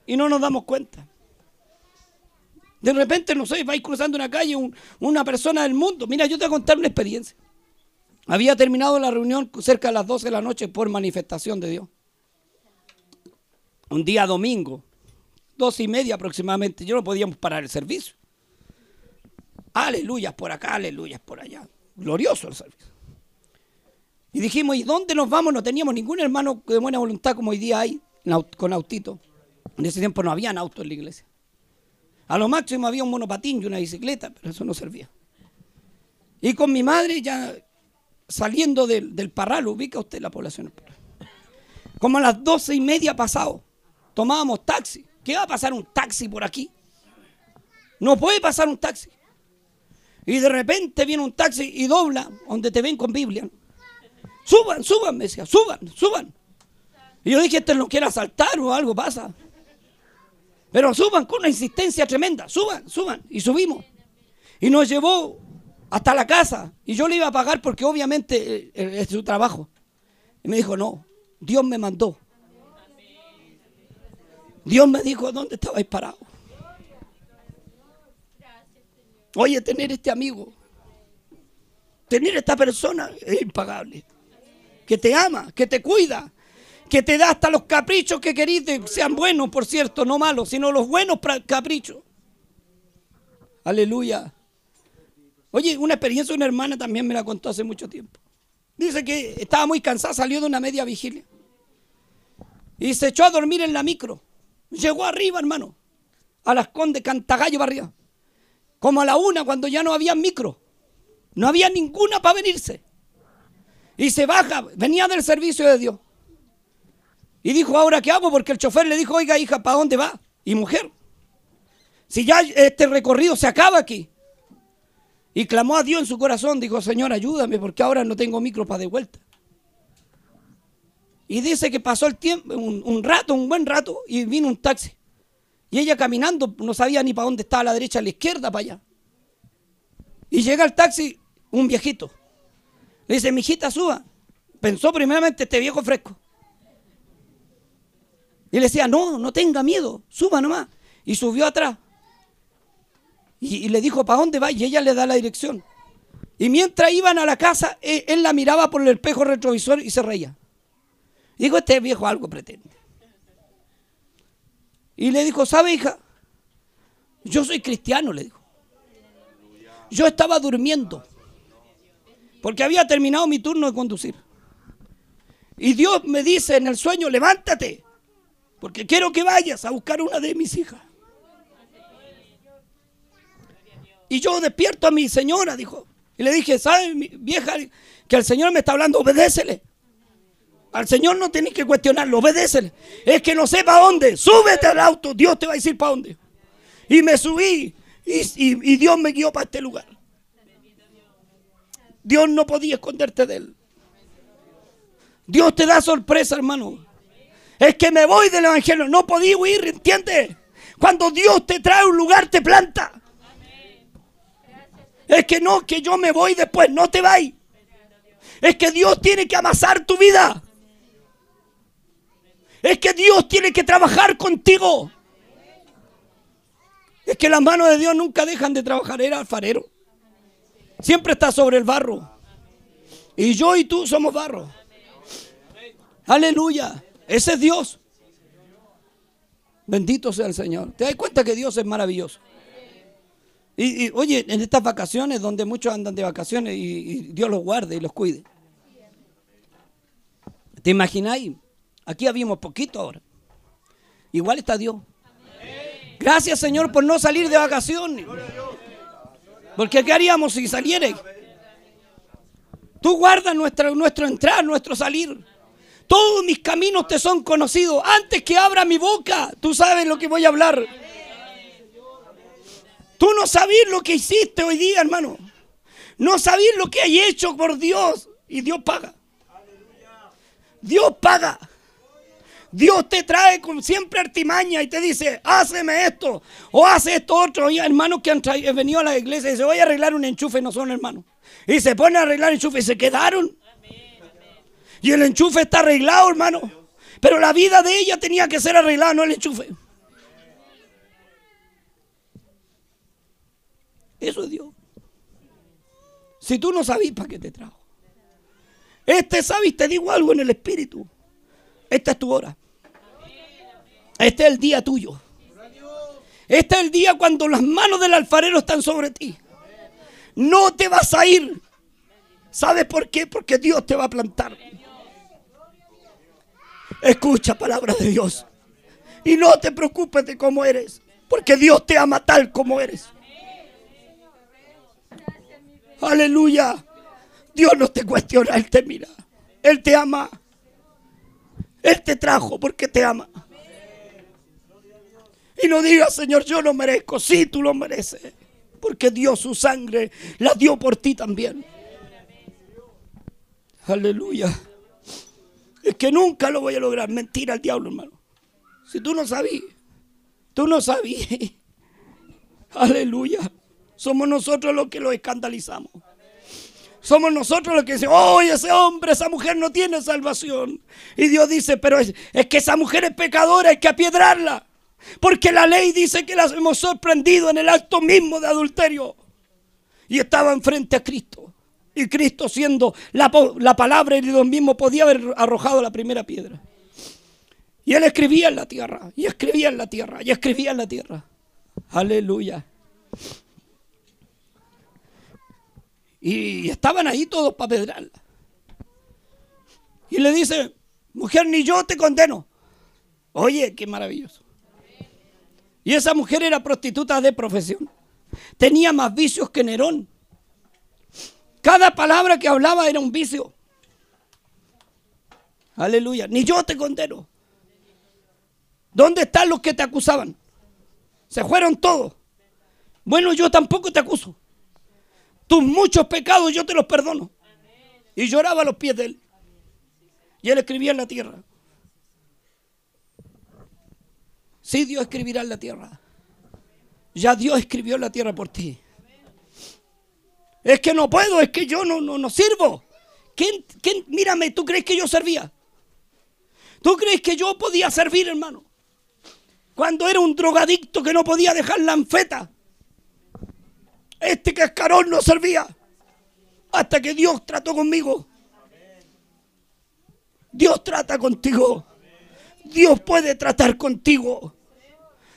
Y no nos damos cuenta. De repente, no sé, vais cruzando una calle una persona del mundo. Mira, yo te voy a contar una experiencia. Había terminado la reunión cerca de las 12 de la noche por manifestación de Dios. Un día domingo, dos y media aproximadamente, yo no podíamos parar el servicio. Aleluya por acá, aleluya por allá. Glorioso el servicio. Y dijimos, ¿y dónde nos vamos? No teníamos ningún hermano de buena voluntad como hoy día hay con autito. En ese tiempo no habían autos en la iglesia. A lo máximo había un monopatín y una bicicleta, pero eso no servía. Y con mi madre ya saliendo del, del parral, ubica usted la población. Como a las doce y media pasado, tomábamos taxi. ¿Qué va a pasar un taxi por aquí? No puede pasar un taxi. Y de repente viene un taxi y dobla donde te ven con Biblia. Suban, suban, me decía, suban, suban. Y yo dije, este no quiere asaltar o algo pasa. Pero suban con una insistencia tremenda, suban, suban. Y subimos. Y nos llevó hasta la casa. Y yo le iba a pagar porque obviamente eh, eh, es su trabajo. Y me dijo, no, Dios me mandó. Dios me dijo, ¿dónde estabais parado? Oye, tener este amigo, tener esta persona es impagable que te ama, que te cuida, que te da hasta los caprichos que querís, sean buenos, por cierto, no malos, sino los buenos caprichos. Aleluya. Oye, una experiencia de una hermana también me la contó hace mucho tiempo. Dice que estaba muy cansada, salió de una media vigilia. Y se echó a dormir en la micro. Llegó arriba, hermano. A las Condes, Cantagallo para arriba. Como a la una, cuando ya no había micro. No había ninguna para venirse. Y se baja, venía del servicio de Dios. Y dijo, ¿ahora qué hago? Porque el chofer le dijo, oiga hija, ¿para dónde va? Y mujer, si ya este recorrido se acaba aquí. Y clamó a Dios en su corazón, dijo, Señor, ayúdame porque ahora no tengo micro para de vuelta. Y dice que pasó el tiempo, un, un, rato, un buen rato, y vino un taxi. Y ella caminando, no sabía ni para dónde estaba, a la derecha, a la izquierda, para allá. Y llega el taxi, un viejito. Le dice, mijita, suba. Pensó primeramente este viejo fresco. Y le decía, no, no tenga miedo, suba nomás. Y subió atrás. Y, le dijo, ¿para dónde va? Y ella le da la dirección. Y mientras iban a la casa, él, él la miraba por el espejo retrovisor y se reía. Dijo, este viejo algo pretende. Y le dijo, ¿sabe, hija? Yo soy cristiano, le dijo. Yo estaba durmiendo. Porque había terminado mi turno de conducir. Y Dios me dice en el sueño, levántate, porque quiero que vayas a buscar una de mis hijas. Y yo despierto a mi señora, dijo. Y le dije, ¿sabes, vieja, que el Señor me está hablando? Obedécele. Al Señor no tienes que cuestionarlo, obedécele. Es que no sé para dónde. Súbete al auto, Dios te va a decir para dónde. Y me subí y, Dios me guió para este lugar. Dios no podía esconderte de él. Dios te da sorpresa, hermano. Es que me voy del evangelio, no podía huir, ¿entiendes? Cuando Dios te trae un lugar, te planta. Es que no, que yo me voy después, no te vayas. Es que Dios tiene que amasar tu vida. Es que Dios tiene que trabajar contigo. Es que las manos de Dios nunca dejan de trabajar. Era alfarero. Siempre está sobre el barro. Y yo y tú somos barro. Aleluya. Ese es Dios. Bendito sea el Señor. ¿Te das cuenta que Dios es maravilloso? Y, oye, en estas vacaciones donde muchos andan de vacaciones y, Dios los guarde y los cuide. ¿Te imagináis? Aquí habíamos poquito ahora. Igual está Dios. Gracias Señor por no salir de vacaciones. Porque ¿qué haríamos si salierais? Tú guardas nuestro, nuestro entrar, nuestro salir. Todos mis caminos te son conocidos. Antes que abra mi boca, tú sabes lo que voy a hablar. Tú no sabes lo que hiciste hoy día, hermano. No sabes lo que hay hecho por Dios. Y Dios paga. Dios paga. Dios te trae con siempre artimaña y te dice, háceme esto o hace esto otro. Y hermanos que han venido a la iglesia y dicen, voy a arreglar un enchufe, no son hermanos. Y se ponen a arreglar enchufe y se quedaron. Y el enchufe está arreglado, hermano. Pero la vida de ella tenía que ser arreglada, no el enchufe. Eso es Dios. Si tú no sabes, ¿para qué te trajo? Este sabes, te digo algo en el espíritu. Esta es tu hora. Este es el día tuyo. Este es el día cuando las manos del alfarero están sobre ti. No te vas a ir. ¿Sabes por qué? Porque Dios te va a plantar. Escucha palabra de Dios. Y no te preocupes de cómo eres. Porque Dios te ama tal como eres. Aleluya. Dios no te cuestiona, Él te mira. Él te ama. Él te trajo porque te ama. Y no digas, Señor, yo lo merezco. Sí, tú lo mereces. Porque Dios su sangre la dio por ti también. Aleluya. Es que nunca lo voy a lograr. Mentira al diablo, hermano. Si tú no sabías, tú no sabías. Aleluya. Somos nosotros los que lo escandalizamos. Somos nosotros los que decimos, oh, ese hombre, esa mujer no tiene salvación. Y Dios dice, pero es, es que esa mujer es pecadora, hay que apiedrarla. Porque la ley dice que las hemos sorprendido en el acto mismo de adulterio. Y estaban frente a Cristo. Y Cristo siendo la, palabra y Dios mismo podía haber arrojado la primera piedra. Y él escribía en la tierra, y escribía en la tierra, y escribía en la tierra. Aleluya. Y estaban ahí todos para pedrarla. Y le dice, mujer, ni yo te condeno. Oye, qué maravilloso. Y esa mujer era prostituta de profesión. Tenía más vicios que Nerón. Cada palabra que hablaba era un vicio. Aleluya. Ni yo te condeno. ¿Dónde están los que te acusaban? Se fueron todos. Bueno, yo tampoco te acuso. Tus muchos pecados yo te los perdono. Y lloraba a los pies de él. Y él escribía en la tierra. Sí, Dios escribirá en la tierra. Ya Dios escribió en la tierra por ti. Es que no puedo, es que yo no, no, no sirvo. ¿Quién, quién, mírame, ¿tú crees que yo servía? ¿Tú crees que yo podía servir, hermano? Cuando era un drogadicto que no podía dejar la anfeta. Este cascarón no servía. Hasta que Dios trató conmigo. Dios trata contigo. Dios puede tratar contigo.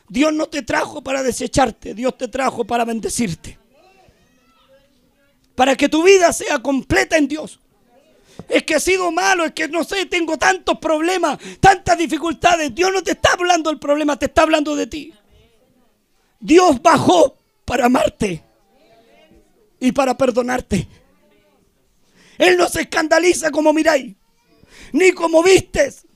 Dios no te trajo para desecharte, Dios te trajo para bendecirte. para que tu vida sea completa en Dios. Es que he sido malo, es que no sé, tengo tantos problemas, tantas dificultades. Dios no te está hablando del problema, te está hablando de ti. Dios bajó para amarte y para perdonarte. Él no se escandaliza como miráis, ni como vistes.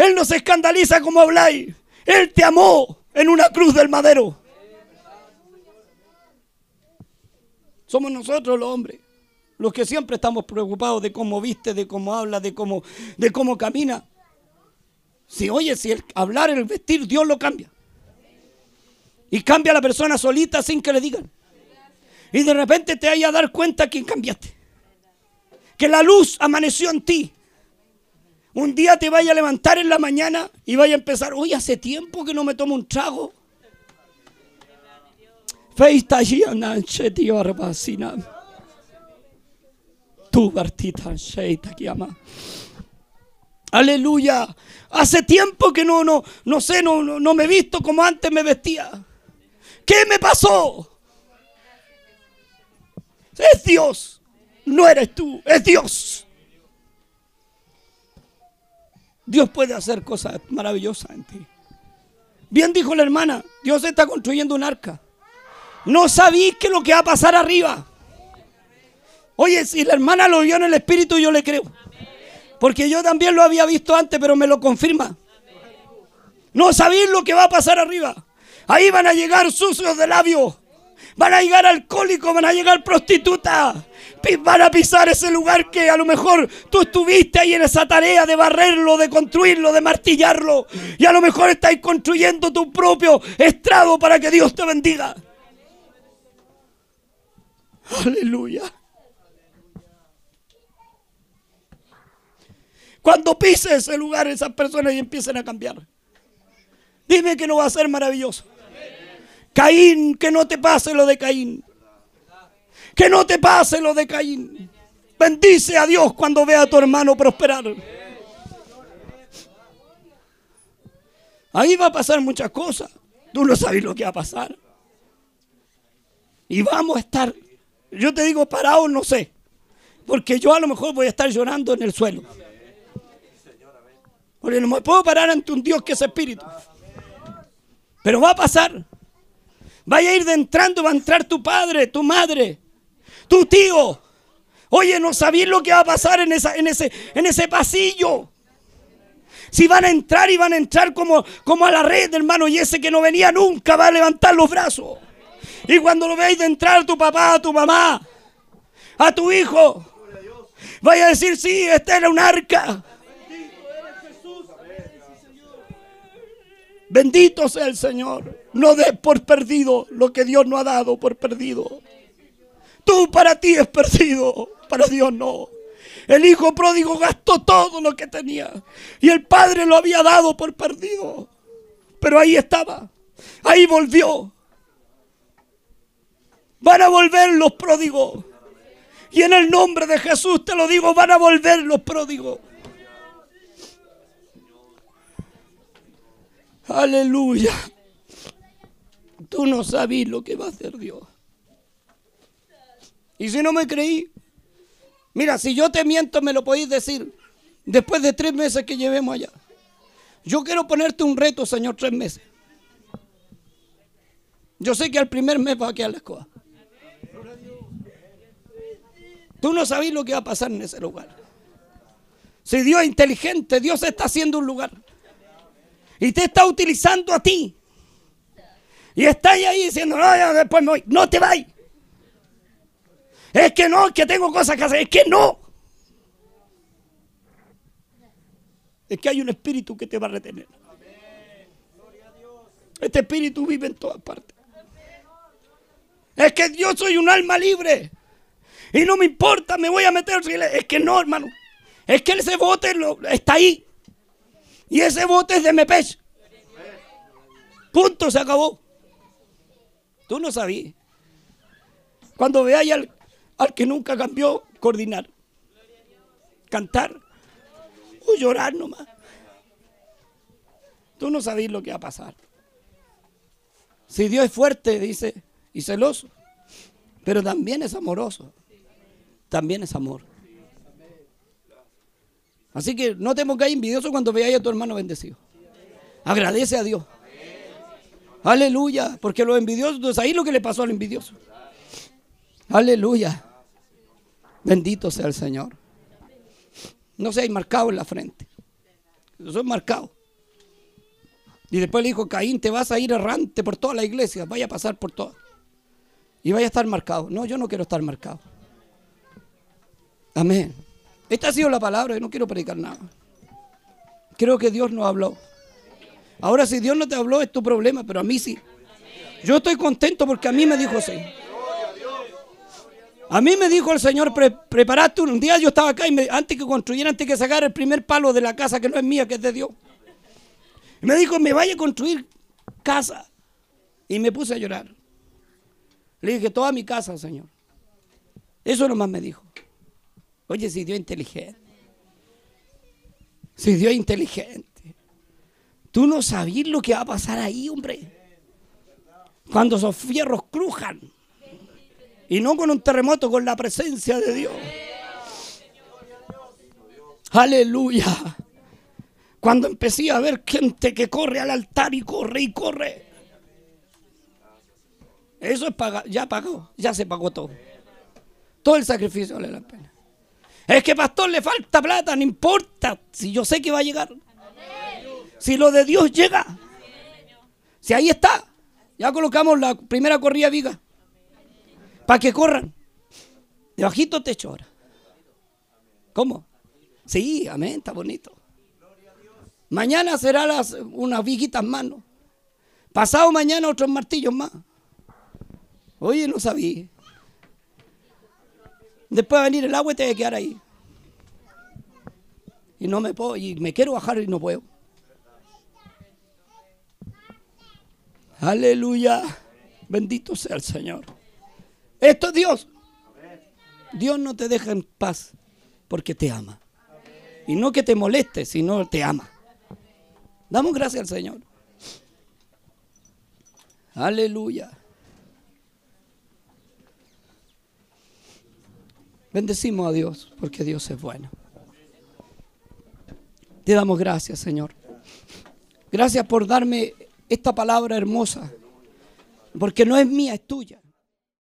Él no se escandaliza como habláis. Él te amó en una cruz del madero. Somos nosotros los hombres, los que siempre estamos preocupados de cómo viste, de cómo habla, de cómo, de cómo camina. Si oye, si el hablar, el vestir, Dios lo cambia. Y cambia a la persona solita sin que le digan. Y de repente te vaya a dar cuenta quién cambiaste. Que la luz amaneció en ti. Un día te vaya a levantar en la mañana y vaya a empezar, oye, hace tiempo que no me tomo un trago. Tu Bartita. Aleluya. Hace tiempo que no, no, no sé, no, no, no me he visto como antes me vestía. ¿Qué me pasó? Es Dios. No eres tú, es Dios. Dios puede hacer cosas maravillosas en ti. Bien dijo la hermana, Dios está construyendo un arca. No sabéis qué es lo que va a pasar arriba. Oye, si la hermana lo vio en el espíritu, yo le creo. Porque yo también lo había visto antes, pero me lo confirma. No sabéis lo que va a pasar arriba. Ahí van a llegar sucios de labios. Van a llegar alcohólicos, van a llegar prostitutas. Van a pisar ese lugar que a lo mejor tú estuviste ahí en esa tarea de barrerlo, de construirlo, de martillarlo. Y a lo mejor estáis construyendo tu propio estrado para que Dios te bendiga. Aleluya. Cuando pise ese lugar, esas personas y empiecen a cambiar. Dime que no va a ser maravilloso. Caín, que no te pase lo de Caín. Que no te pase lo de Caín. Bendice a Dios cuando vea a tu hermano prosperar. Ahí va a pasar muchas cosas. Tú no sabes lo que va a pasar. Y vamos a estar yo te digo parado, no sé. Porque yo a lo mejor voy a estar llorando en el suelo. Porque no me puedo parar ante un Dios que es espíritu. Pero va a pasar. Vaya a ir de entrando, va a entrar tu padre, tu madre, tu tío. Oye, no sabéis lo que va a pasar en, ese, pasillo. Si van a entrar y van a entrar como, a la red, hermano, y ese que no venía nunca va a levantar los brazos. Y cuando lo veáis de entrar tu papá, a tu mamá, a tu hijo, vaya a decir, sí, esta era un arca. Bendito sea el Señor. No des por perdido lo que Dios no ha dado por perdido. Tú para ti es perdido, para Dios no. El hijo pródigo gastó todo lo que tenía y el padre lo había dado por perdido. Pero ahí estaba, ahí volvió. Van a volver los pródigos. Y en el nombre de Jesús te lo digo, van a volver los pródigos. Aleluya. Tú no sabes lo que va a hacer Dios. Y si no me creí, mira, si yo te miento me lo podéis decir después de tres meses que llevemos allá. Yo quiero ponerte un reto, Señor, tres meses. Yo sé que al primer mes va a quedar la escoba. Tú no sabes lo que va a pasar en ese lugar. Si Dios es inteligente, Dios está haciendo un lugar. Y te está utilizando a ti. Y está ahí diciendo, no, ya después me voy. No te vayas. Es que no, es que tengo cosas que hacer. Es que no. Es que hay un espíritu que te va a retener. Este espíritu vive en todas partes. Es que yo soy un alma libre. Y no me importa, me voy a meter. Es que no, hermano. Es que ese bote está ahí. Y ese bote es de Mepech. Punto, se acabó. Tú no sabías. Cuando veáis al, al que nunca cambió, coordinar. Cantar. O llorar nomás. Tú no sabías lo que va a pasar. Si Dios es fuerte, dice, y celoso, pero también es amoroso. también es amor. Así que no te pongáis envidioso cuando veáis a tu hermano bendecido. Agradece a Dios. Aleluya, porque los envidiosos, ahí lo que le pasó al envidioso. Aleluya. Bendito sea el Señor. No seáis marcado en la frente. Soy marcado. Y después le dijo, Caín, te vas a ir errante por toda la iglesia, vaya a pasar por todas. Y vaya a estar marcado. No, yo no quiero estar marcado. Amén. Esta ha sido la palabra, y no quiero predicar nada. Creo que Dios nos habló. Ahora, si Dios no te habló, es tu problema, pero a mí sí. Yo estoy contento porque a mí me dijo así. A mí me dijo el Señor, preparaste un día yo estaba acá y antes que construyera, antes que sacar el primer palo de la casa que no es mía, que es de Dios. me dijo, me vaya a construir casa. Y me puse a llorar. Le dije, toda mi casa, Señor. Eso nomás me dijo. Oye, si Dios es inteligente. Si Dios es inteligente. Tú no sabías lo que va a pasar ahí, hombre. Cuando esos fierros crujan. Y no con un terremoto, con la presencia de Dios. Aleluya. Cuando empecé a ver gente que corre al altar y corre y corre. Eso es pagar, ya pagó, ya se pagó todo. Todo el sacrificio vale la pena. Es que pastor le falta plata, no importa. Si yo sé que va a llegar. Si lo de Dios llega. Si ahí está. Ya colocamos la primera corrida viga para que corran. Debajito techo ahora. ¿Cómo? Sí, amén, está bonito. Mañana será las, unas viguitas ¿no? Pasado mañana otros martillos más. Oye, no sabía. Después va a venir el agua y te voy a quedar ahí. Y no me puedo, y me quiero bajar y no puedo. Aleluya. Bendito sea el Señor. Esto es Dios. Dios no te deja en paz porque te ama. Y no que te moleste, sino te ama. Damos gracias al Señor. Aleluya. Bendecimos a Dios porque Dios es bueno. Te damos gracias, Señor. Gracias por darme esta palabra hermosa. Porque no es mía, es tuya.